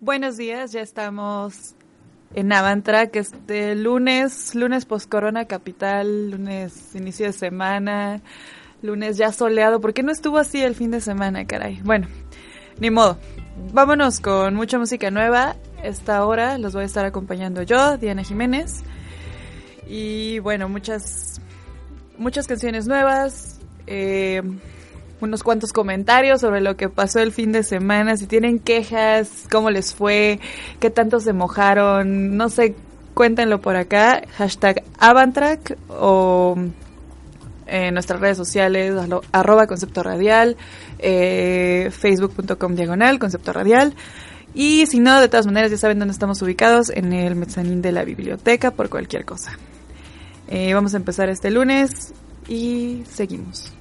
Buenos días, ya estamos en Avantrack este lunes, lunes post Corona Capital, lunes inicio de semana, lunes ya soleado. ¿Por qué no estuvo así el fin de semana, caray? Bueno, ni modo. Vámonos con mucha música nueva. Esta hora los voy a estar acompañando yo, Diana Jiménez. Y bueno, muchas, muchas canciones nuevas. Eh, unos cuantos comentarios sobre lo que pasó el fin de semana, si tienen quejas, cómo les fue, qué tanto se mojaron, no sé, cuéntenlo por acá, hashtag Avantrack o en nuestras redes sociales, arroba concepto radial, eh, facebook.com diagonal, concepto radial. Y si no, de todas maneras ya saben dónde estamos ubicados, en el mezzanín de la biblioteca por cualquier cosa. Eh, vamos a empezar este lunes y seguimos.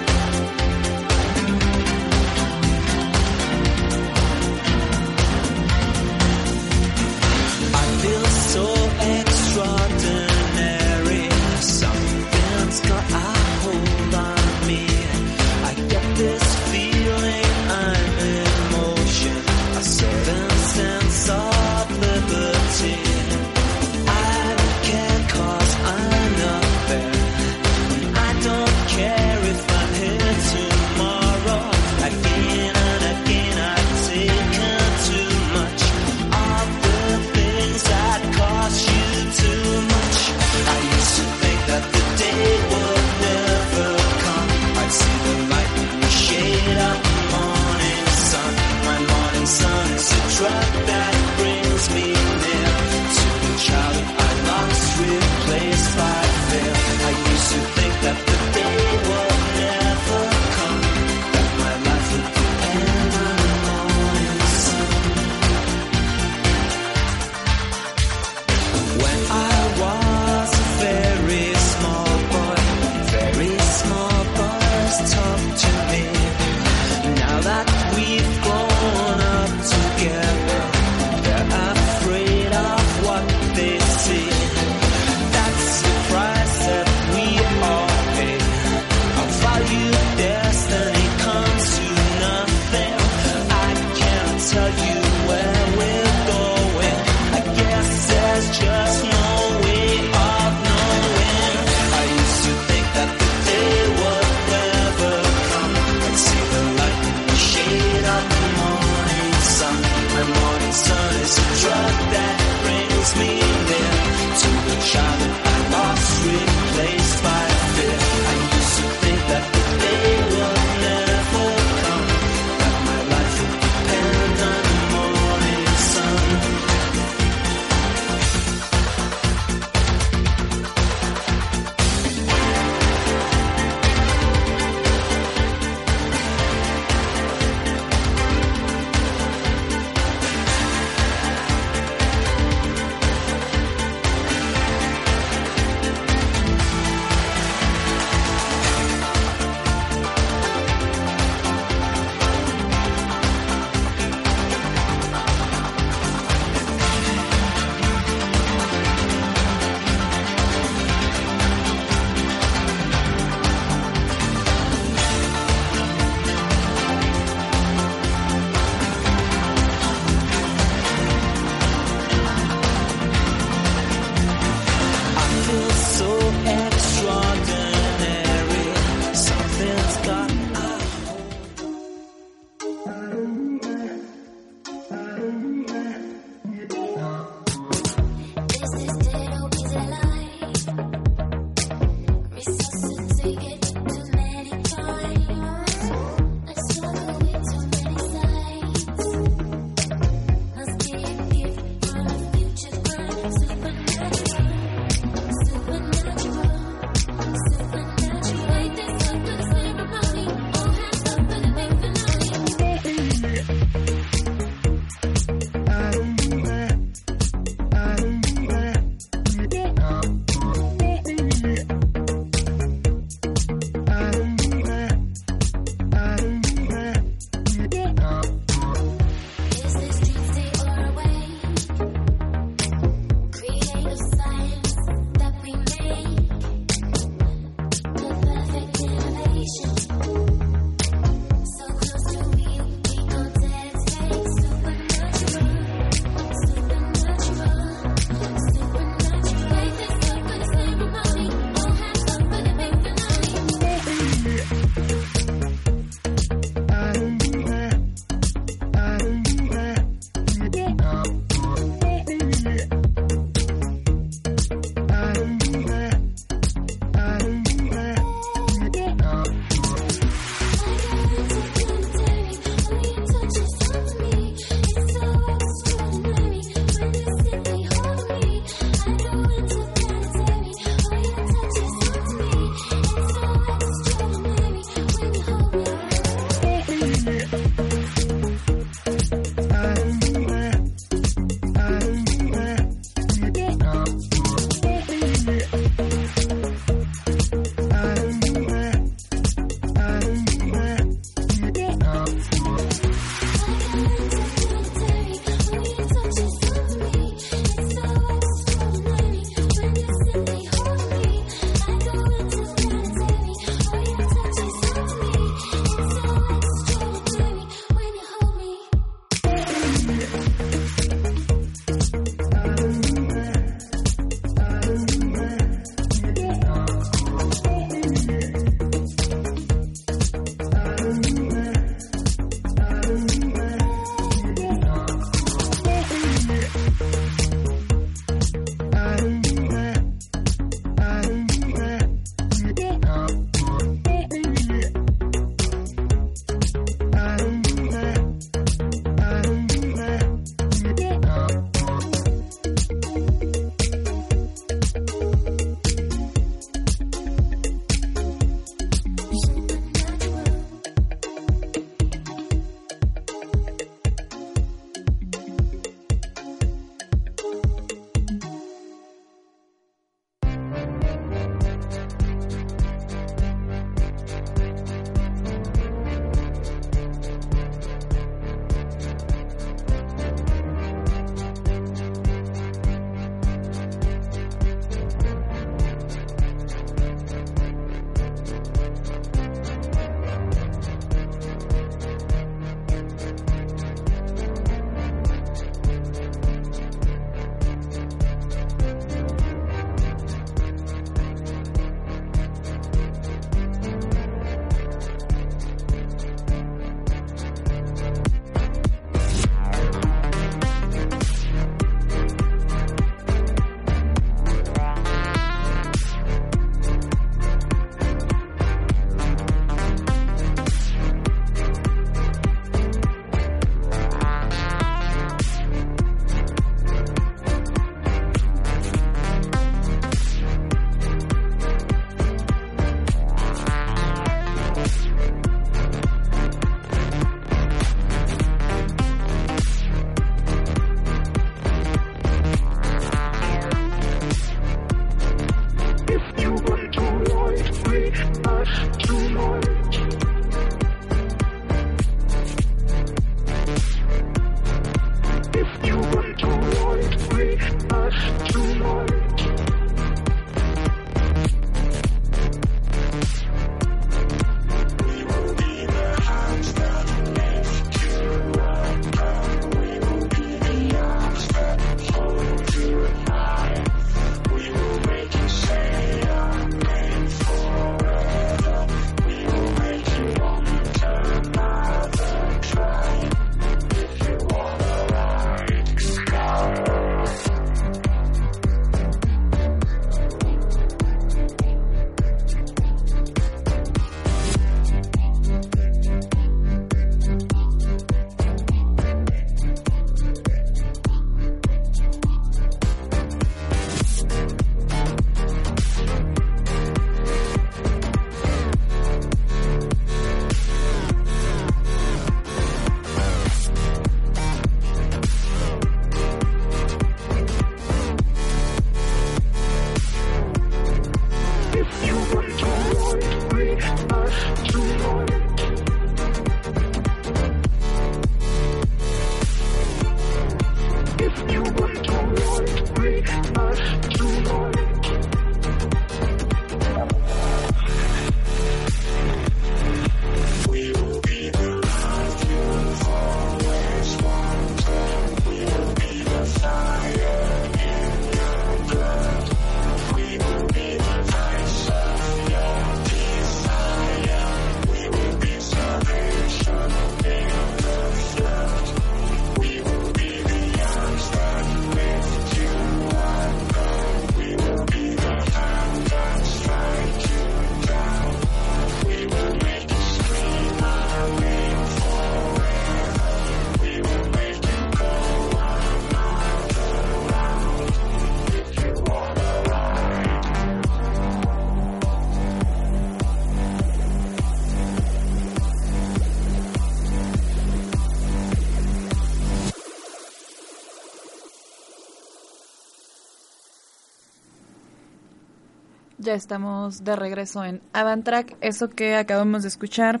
Ya estamos de regreso en Avantrack. Eso que acabamos de escuchar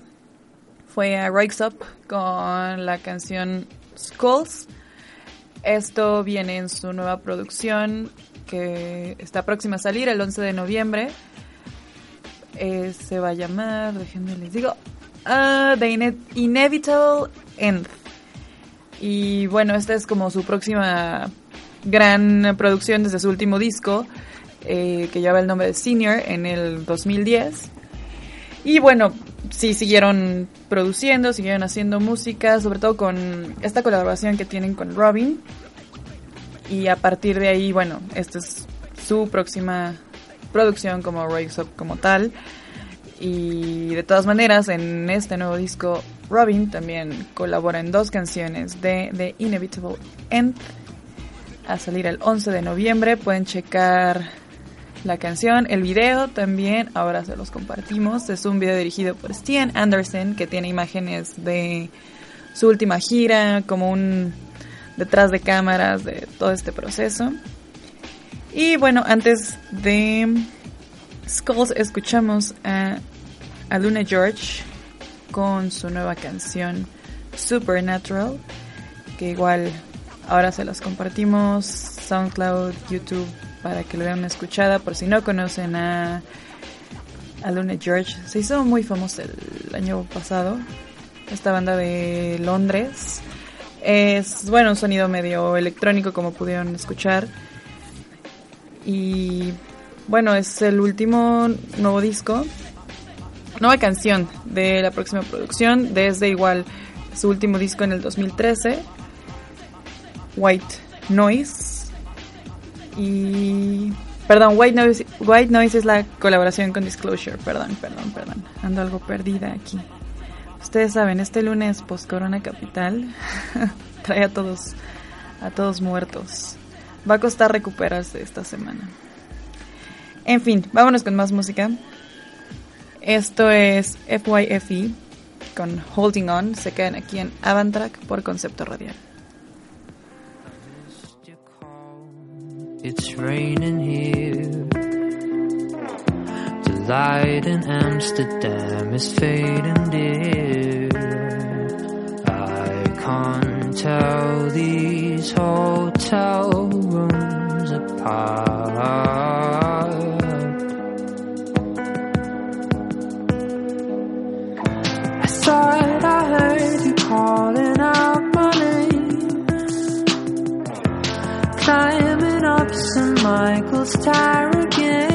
fue a Rise Up con la canción Skulls. Esto viene en su nueva producción que está próxima a salir el 11 de noviembre. Eh, se va a llamar, déjenme les digo, uh, The Inevitable End. Y bueno, esta es como su próxima gran producción desde su último disco eh, que lleva el nombre de Senior en el 2010. Y bueno, sí siguieron produciendo, siguieron haciendo música, sobre todo con esta colaboración que tienen con Robin. Y a partir de ahí, bueno, esta es su próxima producción como Rise Up como tal. Y de todas maneras, en este nuevo disco, Robin también colabora en dos canciones de The Inevitable End. A salir el 11 de noviembre, pueden checar la canción, el video también, ahora se los compartimos. Es un video dirigido por Stian Anderson que tiene imágenes de su última gira, como un detrás de cámaras de todo este proceso. Y bueno, antes de Skulls escuchamos a, a Luna George con su nueva canción Supernatural, que igual ahora se los compartimos SoundCloud, YouTube, para que lo vean una escuchada. Por si no conocen a, a Luna George, se hizo muy famoso el año pasado. Esta banda de Londres. Es, bueno, un sonido medio electrónico como pudieron escuchar. Y bueno, es el último nuevo disco, nueva canción de la próxima producción, desde igual su último disco en el 2013, White Noise. Y. Perdón, White Noise, White Noise es la colaboración con Disclosure. Perdón, perdón, perdón. Ando algo perdida aquí. Ustedes saben, este lunes post Corona Capital trae a todos a todos muertos. Va a costar recuperarse esta semana. En fin, vámonos con más música. Esto es FYFE con Holding On. Se quedan aquí en Avantrack por Concepto Radial. It's raining here. The light in Amsterdam is fading dear. I can't tell these hotel rooms apart. Simon Ups and Michael's Tarragon.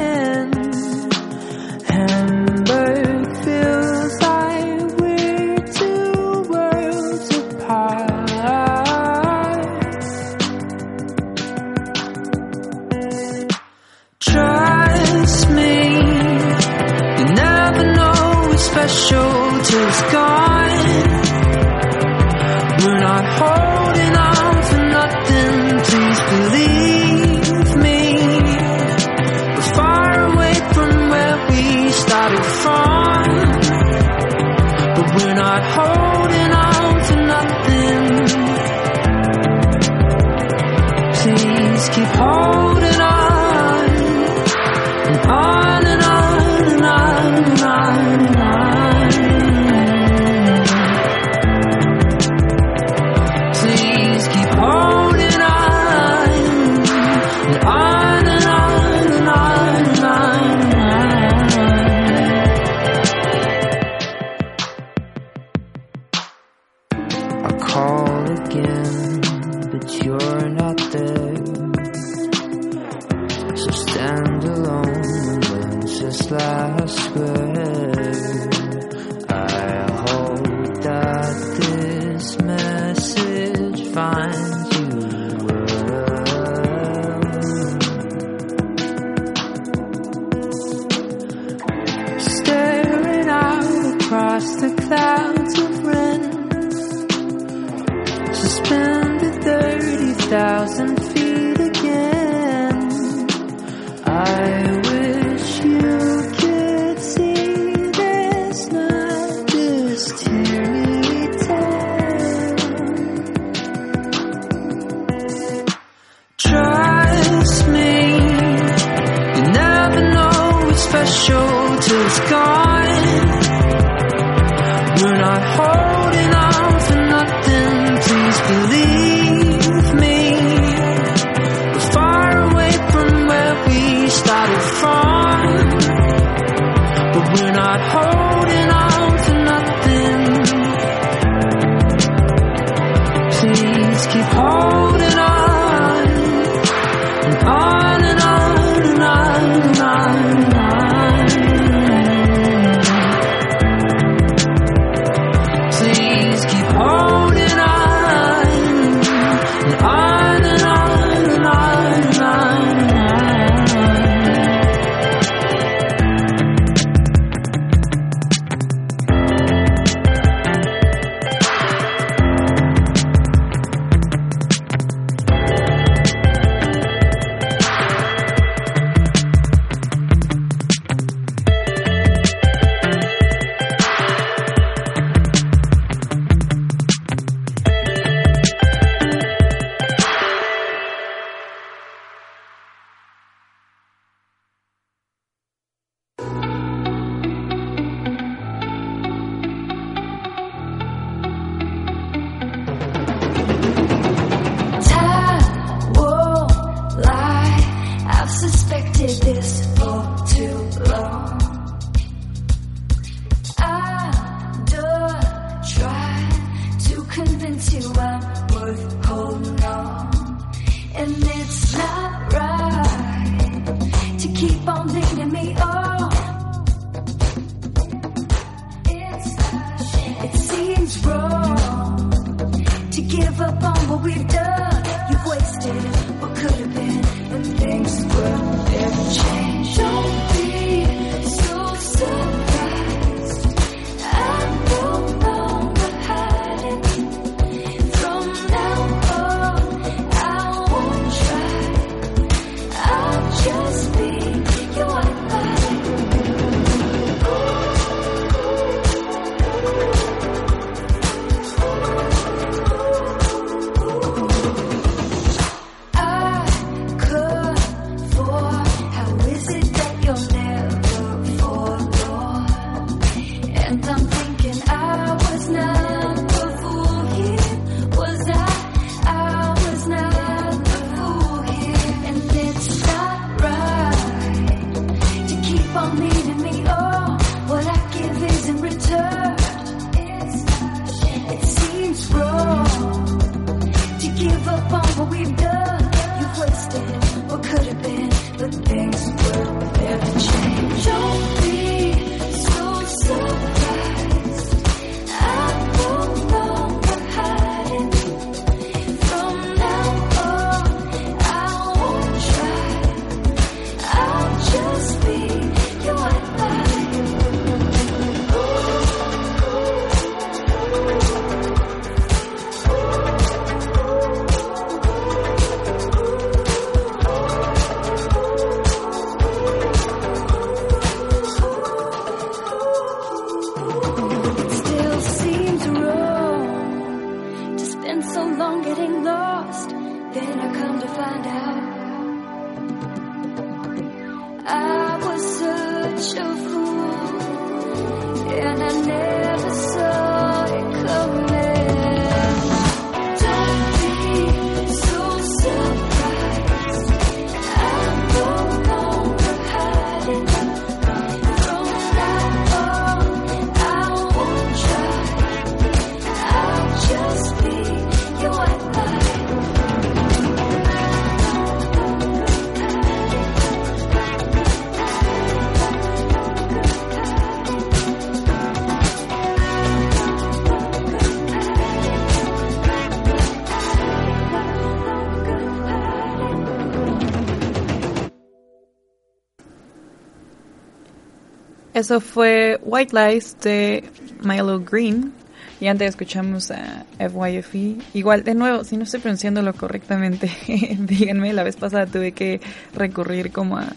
Eso fue White Lies de Milo Green. Y antes escuchamos a FYFE. Igual, de nuevo, si no estoy pronunciándolo correctamente, díganme. La vez pasada tuve que recurrir como a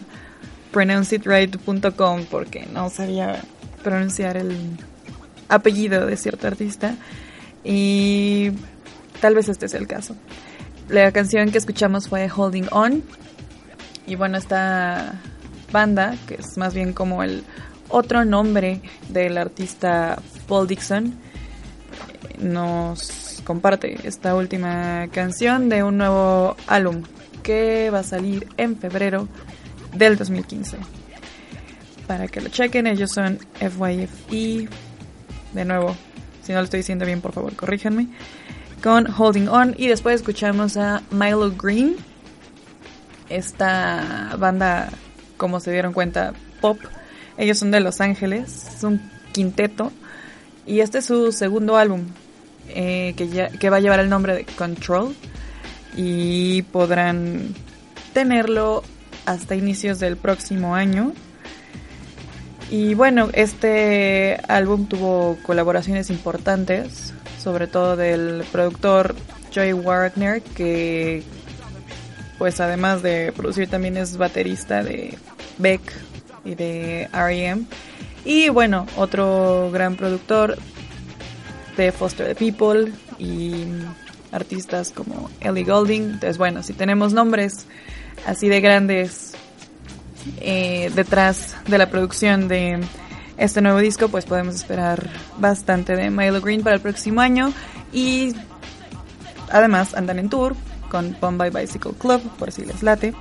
pronounceitright.com porque no sabía pronunciar el apellido de cierto artista. Y tal vez este es el caso. La canción que escuchamos fue Holding On. Y bueno, esta banda, que es más bien como el otro nombre del artista Paul Dixon, nos comparte esta última canción de un nuevo álbum que va a salir en febrero del 2015. Para que lo chequen, ellos son FYFE. De nuevo, si no lo estoy diciendo bien, por favor, corríjanme. Con Holding On. Y después escuchamos a Milo Green. Esta banda, como se dieron cuenta, pop. Ellos son de Los Ángeles. Es un quinteto. Y este es su segundo álbum. eh, que, ya- va a llevar el nombre de Control. Y podrán tenerlo hasta inicios del próximo año. Y bueno, este álbum tuvo colaboraciones importantes, sobre todo del productor Joey Wagner, que pues además de producir también es baterista de Beck y de R.E.M. Y bueno, otro gran productor de Foster the People y artistas como Ellie Goulding. Entonces bueno, si tenemos nombres así de grandes eh, detrás de la producción de este nuevo disco, pues podemos esperar bastante de Milo Green para el próximo año. Y además andan en tour con Bombay Bicycle Club, por si les late.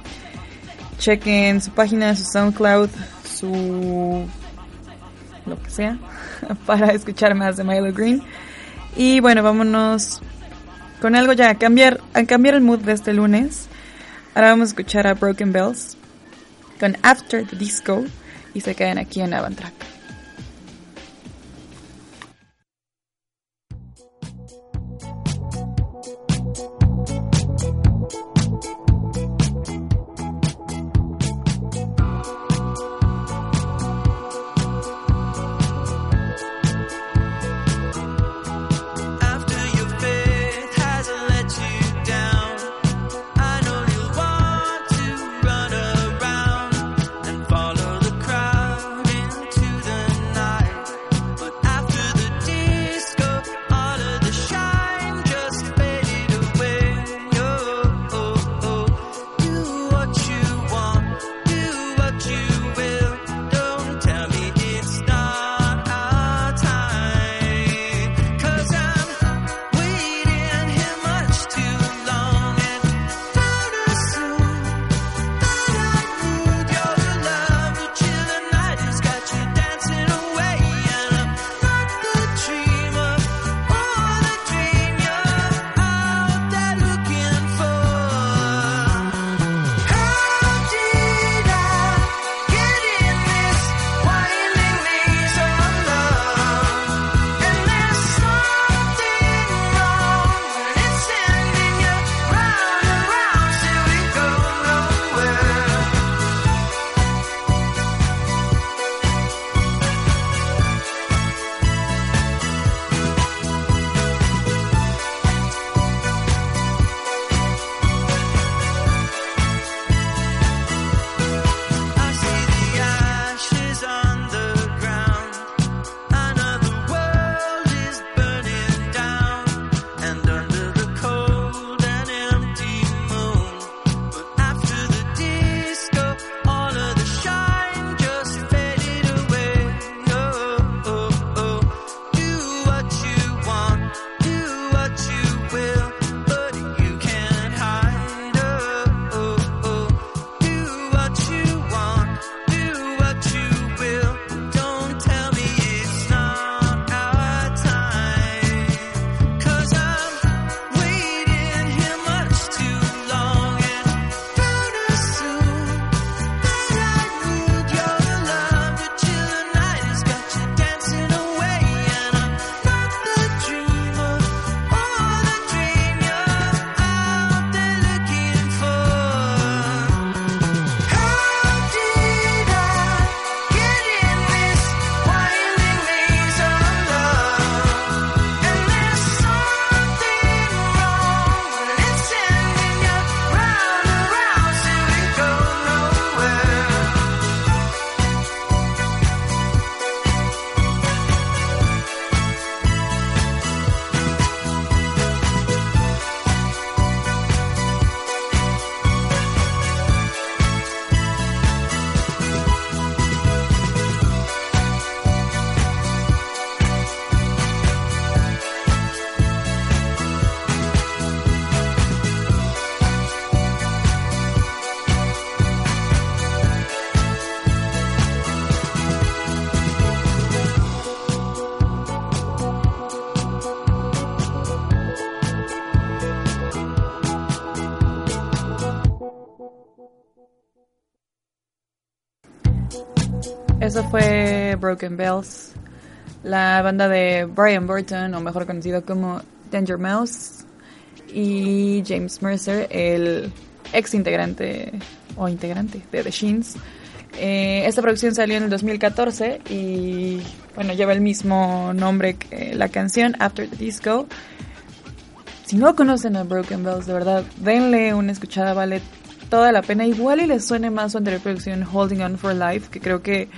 Chequen su página, su SoundCloud, su lo que sea, para escuchar más de Milo Green. Y bueno, vámonos con algo ya, a cambiar, a cambiar el mood de este lunes. Ahora vamos a escuchar a Broken Bells con After the Disco y se quedan aquí en Avantrack. Broken Bells, la banda de Brian Burton, o mejor conocido como Danger Mouse, y James Mercer, el ex integrante o integrante de The Sheens. Eh, esta producción salió en el 2014 y bueno, lleva el mismo nombre que la canción After the Disco. Si no conocen a Broken Bells, de verdad, denle una escuchada, vale toda la pena. Igual y les suene más su anterior producción Holding On for Life, que creo que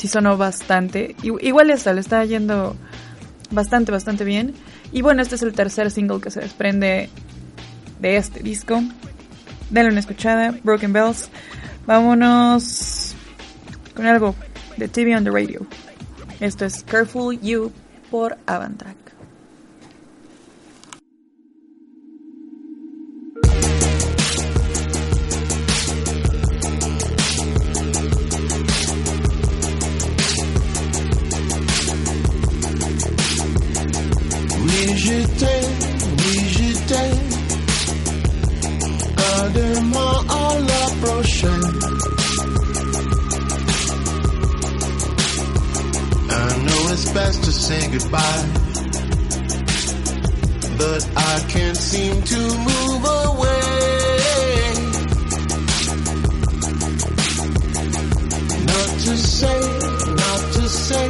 sí sonó bastante. Igual esta, le está yendo bastante, bastante bien. Y bueno, este es el tercer single que se desprende de este disco. Denle una escuchada, Broken Bells. Vámonos con algo de TV on the Radio. Esto es Careful You por Avantrack. I can't seem to move away. Not to say, not to say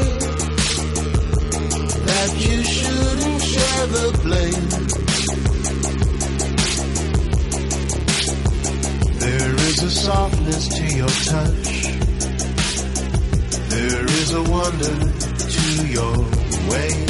that you shouldn't share the blame. There is a softness to your touch. There is a wonder to your ways.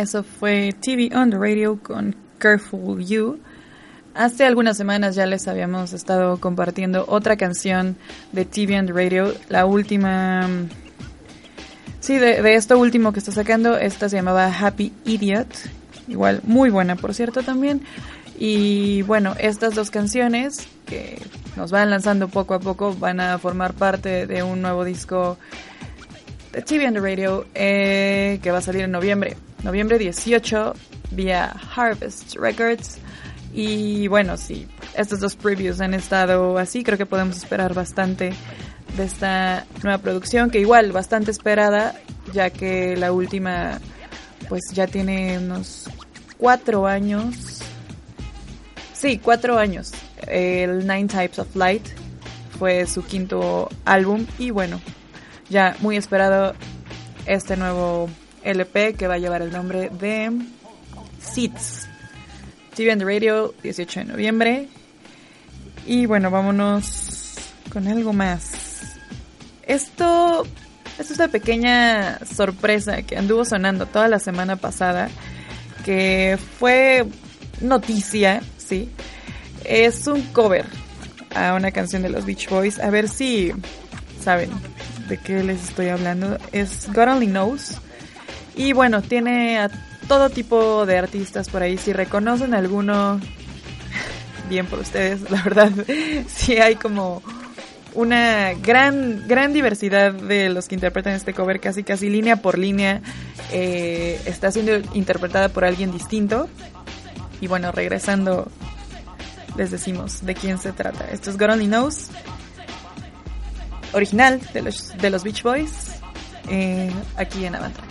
Eso fue TV on the Radio con Careful You. Hace algunas semanas ya les habíamos estado compartiendo otra canción de TV on the Radio. La última... Sí, de, esto último que está sacando, esta se llamaba Happy Idiot. Igual, muy buena, por cierto, también. Y bueno, estas dos canciones que nos van lanzando poco a poco van a formar parte de un nuevo disco de TV on the Radio eh, que va a salir en noviembre. Noviembre 18 vía Harvest Records. Y bueno, si estos dos previews han estado así, creo que podemos esperar bastante de esta nueva producción, que igual bastante esperada, ya que la última pues ya tiene unos cuatro años. Sí, cuatro años. El Nine Types of Light fue su quinto álbum y bueno, ya muy esperado este nuevo LP que va a llevar el nombre de Seeds. TV and Radio, 18 de noviembre. Y bueno, vámonos con algo más. Esto, esto es una pequeña sorpresa que anduvo sonando toda la semana pasada, que fue noticia, sí. Es un cover a una canción de los Beach Boys. A ver si saben de qué les estoy hablando. Es God Only Knows. Y bueno, tiene a todo tipo de artistas por ahí. Si reconocen alguno, bien por ustedes, la verdad. Sí hay como una gran, gran diversidad de los que interpretan este cover, casi casi línea por línea. eh, está siendo interpretada por alguien distinto. Y bueno, regresando, les decimos de quién se trata. Esto es God Only Knows, original de los, de los Beach Boys, eh, aquí en Avantrack.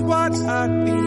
What I'd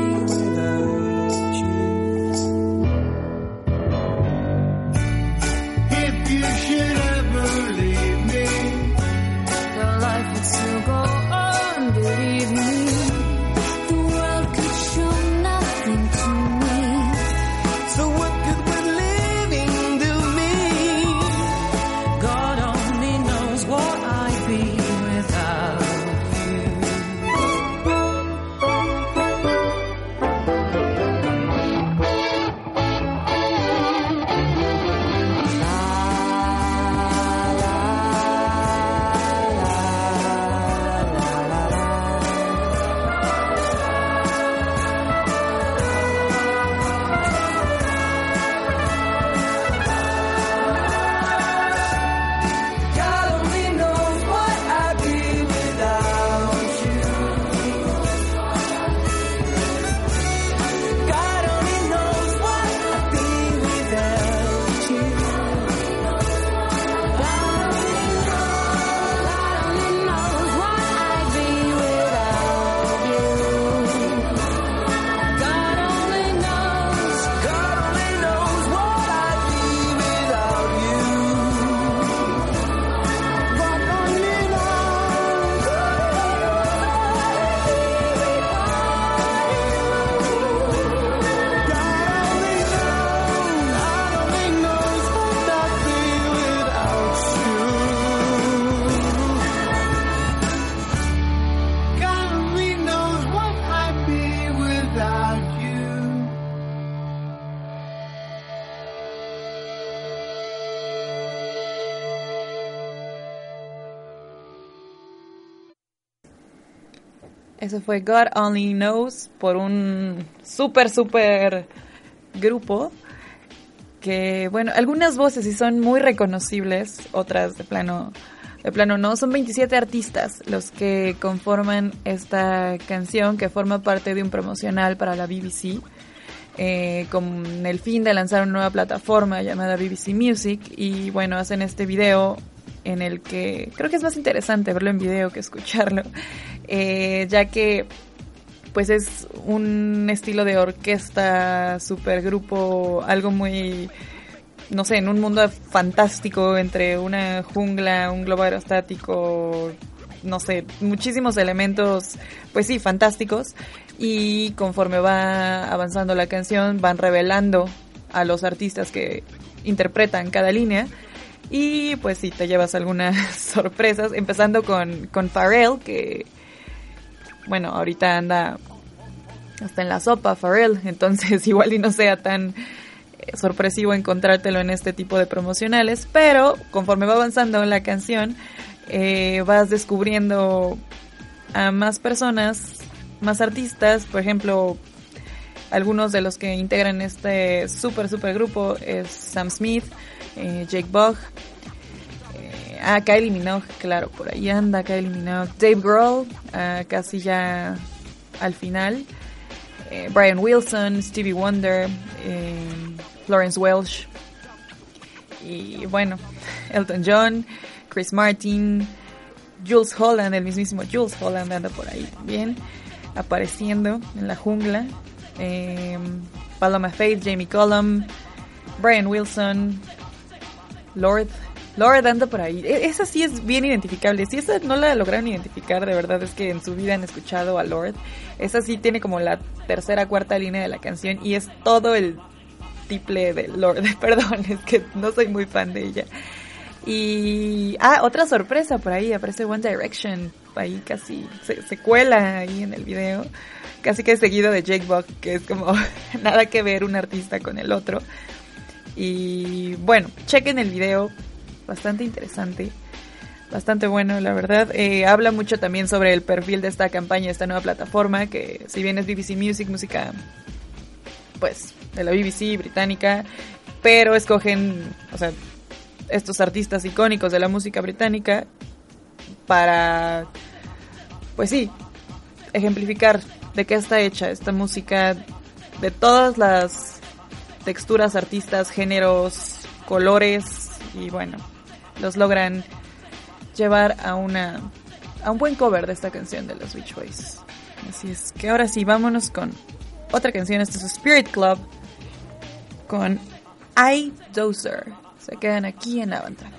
Eso fue God Only Knows por un súper, súper grupo que, bueno, algunas voces sí son muy reconocibles, otras de plano, de plano no. Son 27 artistas los que conforman esta canción que forma parte de un promocional para la BBC. eh, con el fin de lanzar una nueva plataforma llamada BBC Music y bueno, hacen este video en el que creo que es más interesante verlo en video que escucharlo, eh, ya que pues es un estilo de orquesta, supergrupo, algo muy, no sé, en un mundo fantástico entre una jungla, un globo aerostático, no sé, muchísimos elementos, pues sí, fantásticos. Y conforme va avanzando la canción, van revelando a los artistas que interpretan cada línea. Y pues sí, te llevas algunas sorpresas, empezando con, con Pharrell, que bueno, ahorita anda hasta en la sopa Pharrell, entonces igual y no sea tan eh, sorpresivo encontrártelo en este tipo de promocionales, pero conforme va avanzando la canción, eh, vas descubriendo a más personas, más artistas, por ejemplo, algunos de los que integran este super super grupo es Sam Smith, eh, Jake Bugg, eh, Kylie Minogue, claro, por ahí anda Kylie Minogue, Dave Grohl, ah, casi ya al final, eh, Brian Wilson, Stevie Wonder, eh, Florence Welsh, y bueno, Elton John, Chris Martin, Jules Holland, el mismísimo Jules Holland anda por ahí también, apareciendo en la jungla. Eh, Paloma Faith, Jamie Cullum, Brian Wilson, Lord. Lord anda por ahí. E- Esa sí es bien identificable. Si esa no la lograron identificar, de verdad es que en su vida han escuchado a Lord. Esa sí tiene como la tercera, cuarta línea de la canción y es todo el triple de Lord. Perdón, es que no soy muy fan de ella. Y. Ah, otra sorpresa por ahí. Aparece One Direction. Ahí casi se, se cuela ahí en el video. Casi que seguido de Jake Buck, que es como nada que ver un artista con el otro. Y bueno, chequen el video. Bastante interesante. Bastante bueno, la verdad. Eh, habla mucho también sobre el perfil de esta campaña, esta nueva plataforma, que si bien es BBC Music, música, pues, de la BBC británica, pero escogen, o sea, estos artistas icónicos de la música británica para, pues sí, ejemplificar de qué está hecha esta música, de todas las texturas, artistas, géneros, colores, y bueno, los logran llevar a una a un buen cover de esta canción de los Beach Boys. Así es que ahora sí, vámonos con otra canción. Esto es Spirit Club con I Dozer. Se quedan aquí en Avantrack. So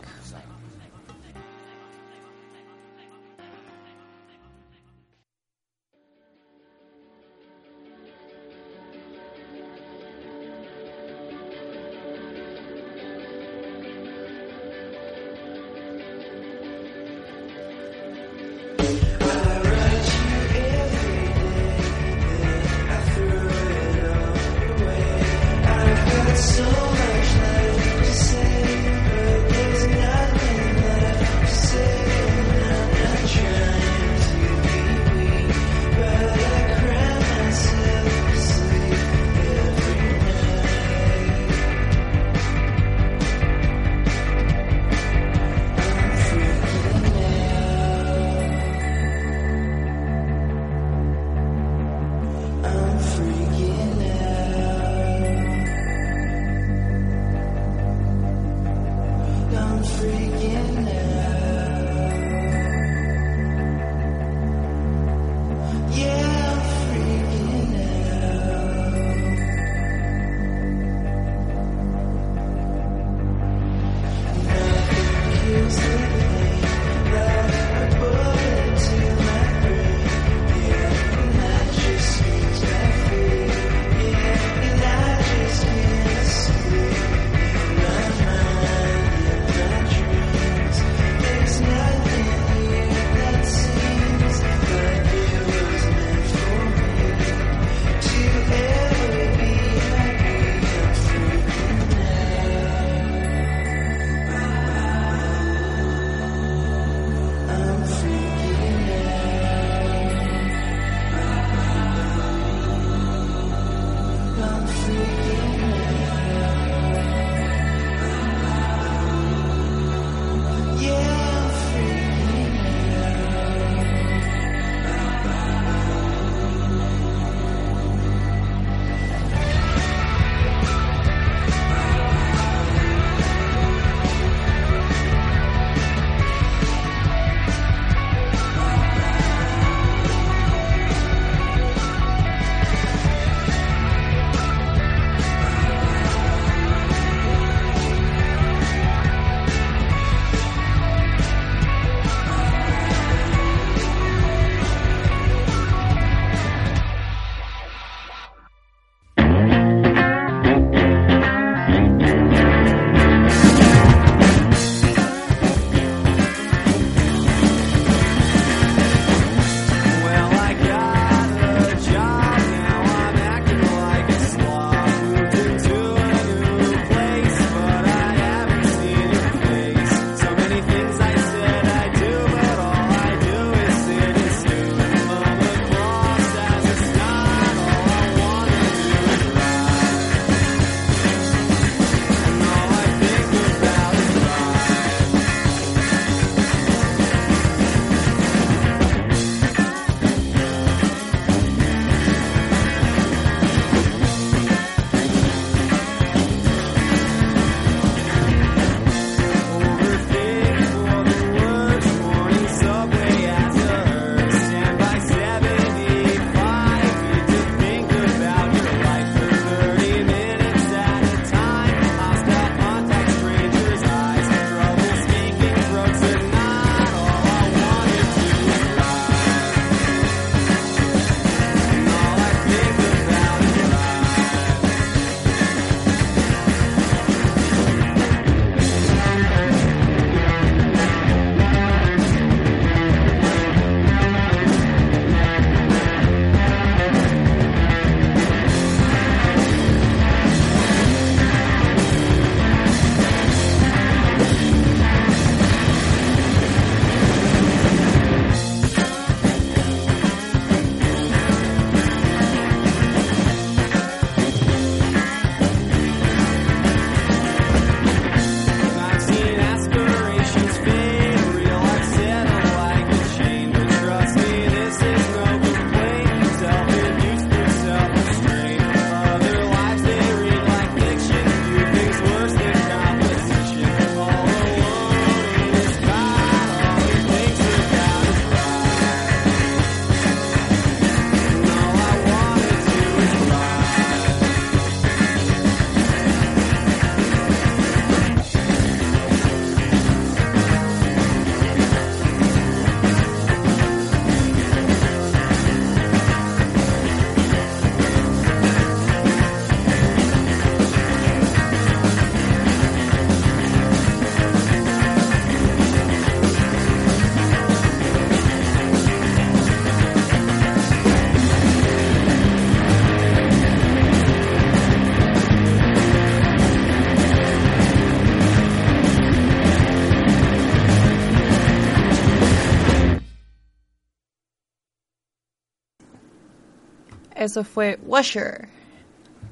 eso fue Washer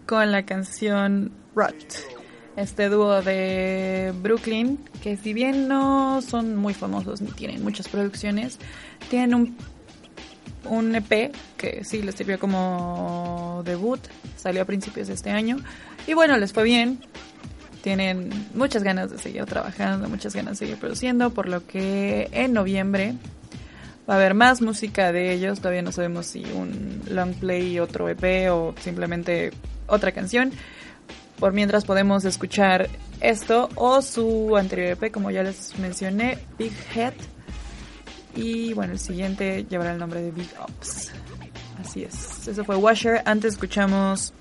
con la canción Rot. Este dúo de Brooklyn, que si bien no son muy famosos ni tienen muchas producciones, tienen un, un EP que sí les sirvió como debut, salió a principios de este año. Y bueno, les fue bien, tienen muchas ganas de seguir trabajando, muchas ganas de seguir produciendo, por lo que en noviembre va a haber más música de ellos. Todavía no sabemos si un long play, otro EP o simplemente otra canción. Por mientras podemos escuchar esto o su anterior EP, como ya les mencioné, Big Head. Y bueno, el siguiente llevará el nombre de Big Ops. Así es. Eso fue Washer. Antes escuchamos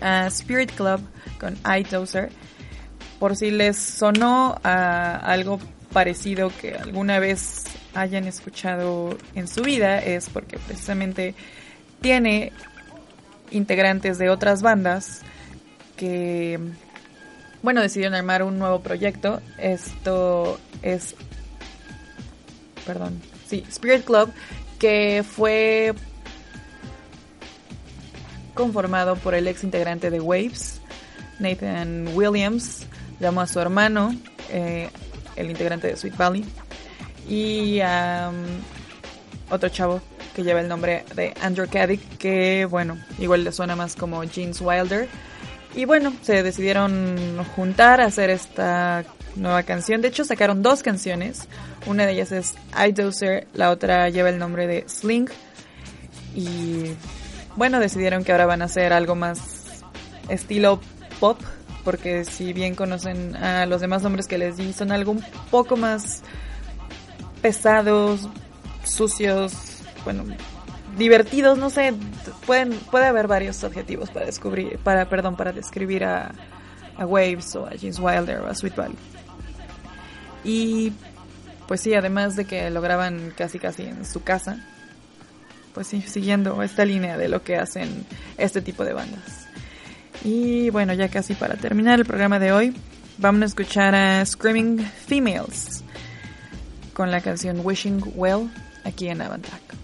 a Spirit Club con iDozer. Por si les sonó a algo parecido que alguna vez hayan escuchado en su vida, es porque precisamente tiene integrantes de otras bandas que, bueno, decidieron armar un nuevo proyecto. Esto es, perdón, sí, Spirit Club, que fue conformado por el ex integrante de Waves, Nathan Williams, llamó a su hermano, eh, el integrante de Sweet Valley, y a otro chavo que lleva el nombre de Andrew Caddick, que bueno, igual le suena más como James Wilder. Y bueno, se decidieron juntar a hacer esta nueva canción. De hecho, sacaron dos canciones. Una de ellas es iDozer, la otra lleva el nombre de Sling. Y bueno, decidieron que ahora van a hacer algo más estilo pop, porque si bien conocen a los demás nombres que les di, son algo un poco más pesados, sucios, bueno, divertidos, no sé, pueden puede haber varios adjetivos para descubrir, para perdón, para describir a, a Waves o a James Wilder o a Sweet Valley. Y pues sí, además de que lo graban casi casi en su casa, pues sí, siguiendo esta línea de lo que hacen este tipo de bandas. Y bueno, ya casi para terminar el programa de hoy, vamos a escuchar a Screaming Females con la canción Wishing Well aquí en Avantac.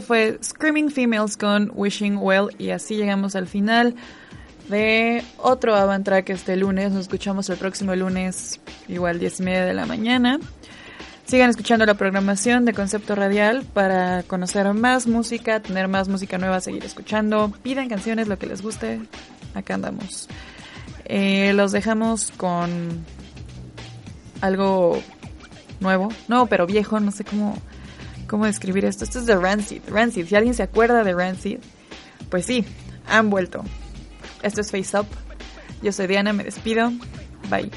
Fue Screaming Females con Wishing Well y así llegamos al final de otro Avantrack este lunes. Nos escuchamos el próximo lunes, igual 10 y media de la mañana. Sigan escuchando la programación de Concepto Radial para conocer más música, tener más música nueva, seguir escuchando. Pidan canciones, lo que les guste. Acá andamos. Eh, los dejamos con algo nuevo. No, pero viejo, no sé cómo, cómo describir esto. Esto es de Rancid. Rancid, si alguien se acuerda de Rancid, pues sí, han vuelto. Esto es Face Up. Yo soy Diana, me despido. Bye.